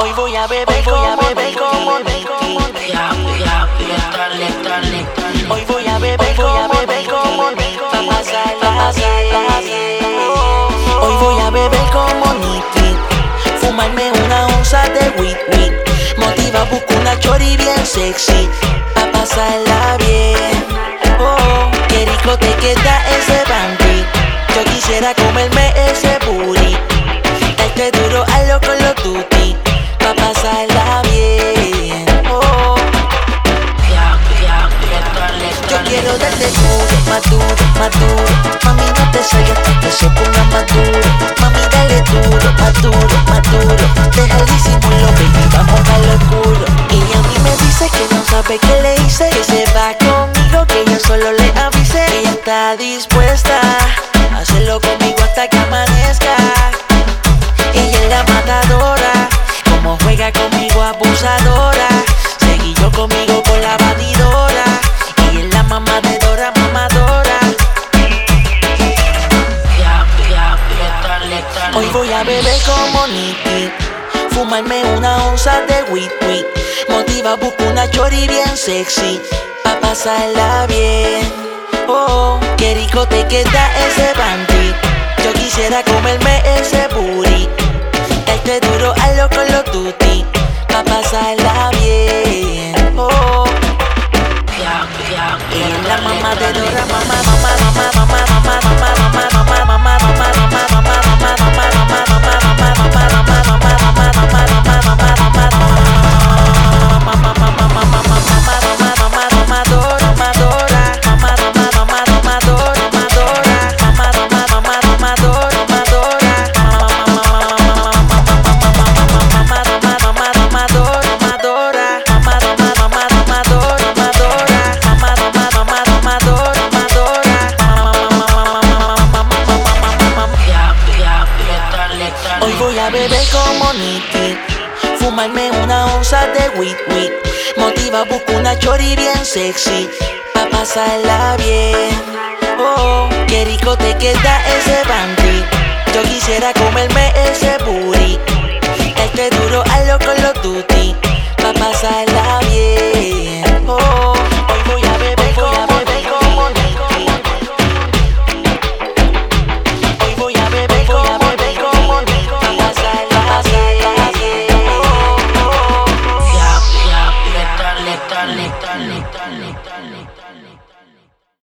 Hoy voy a beber, voy a beber como Ya, ya, ya, dale, dale, dale. Hoy voy a beber, voy a beber como Pa' pasarla bien Hoy voy a beber como Nicky. Fumarme una onza de weed, weed Motiva, busco una chori bien sexy. Pa' pasarla bien. Oh, qué rico te queda ese bandit Yo quisiera comerme ese booty Darte duro a lo con los tutti Pa' pasarla bien. Oh, yo quiero darte duro, más duro, más duro Mami, no te salgas hasta que se ponga Mami, dale duro, más duro, más duro Deja el disimulo, baby, vamos a lo oscuro. Y a mí me dice que no sabe qué le hice. Que se va conmigo, que yo solo le avise ella está dispuesta abusadora. Seguí yo conmigo con la batidora. Ella es la mamadora, mamadora. Ya, ya, dale, dale. Hoy voy a beber como Nicky. Fumarme una onza de weed, weed. Motiva, busco una chori bien sexy. Pa' pasarla bien. Oh, qué rico te queda ese bandit. Yo quisiera comerme ese booty. Darte duro a lo con los tutti. I love you. Oh. Yeah, yeah, yeah, la mamá de Dora, mamá, mamá. A beber como Nicky. Fumarme una onza de weed, weed. Motiva, busco una chori bien sexy. Pa' pasarla bien. Oh, qué rico te queda ese bandit Yo quisiera comerme ese booty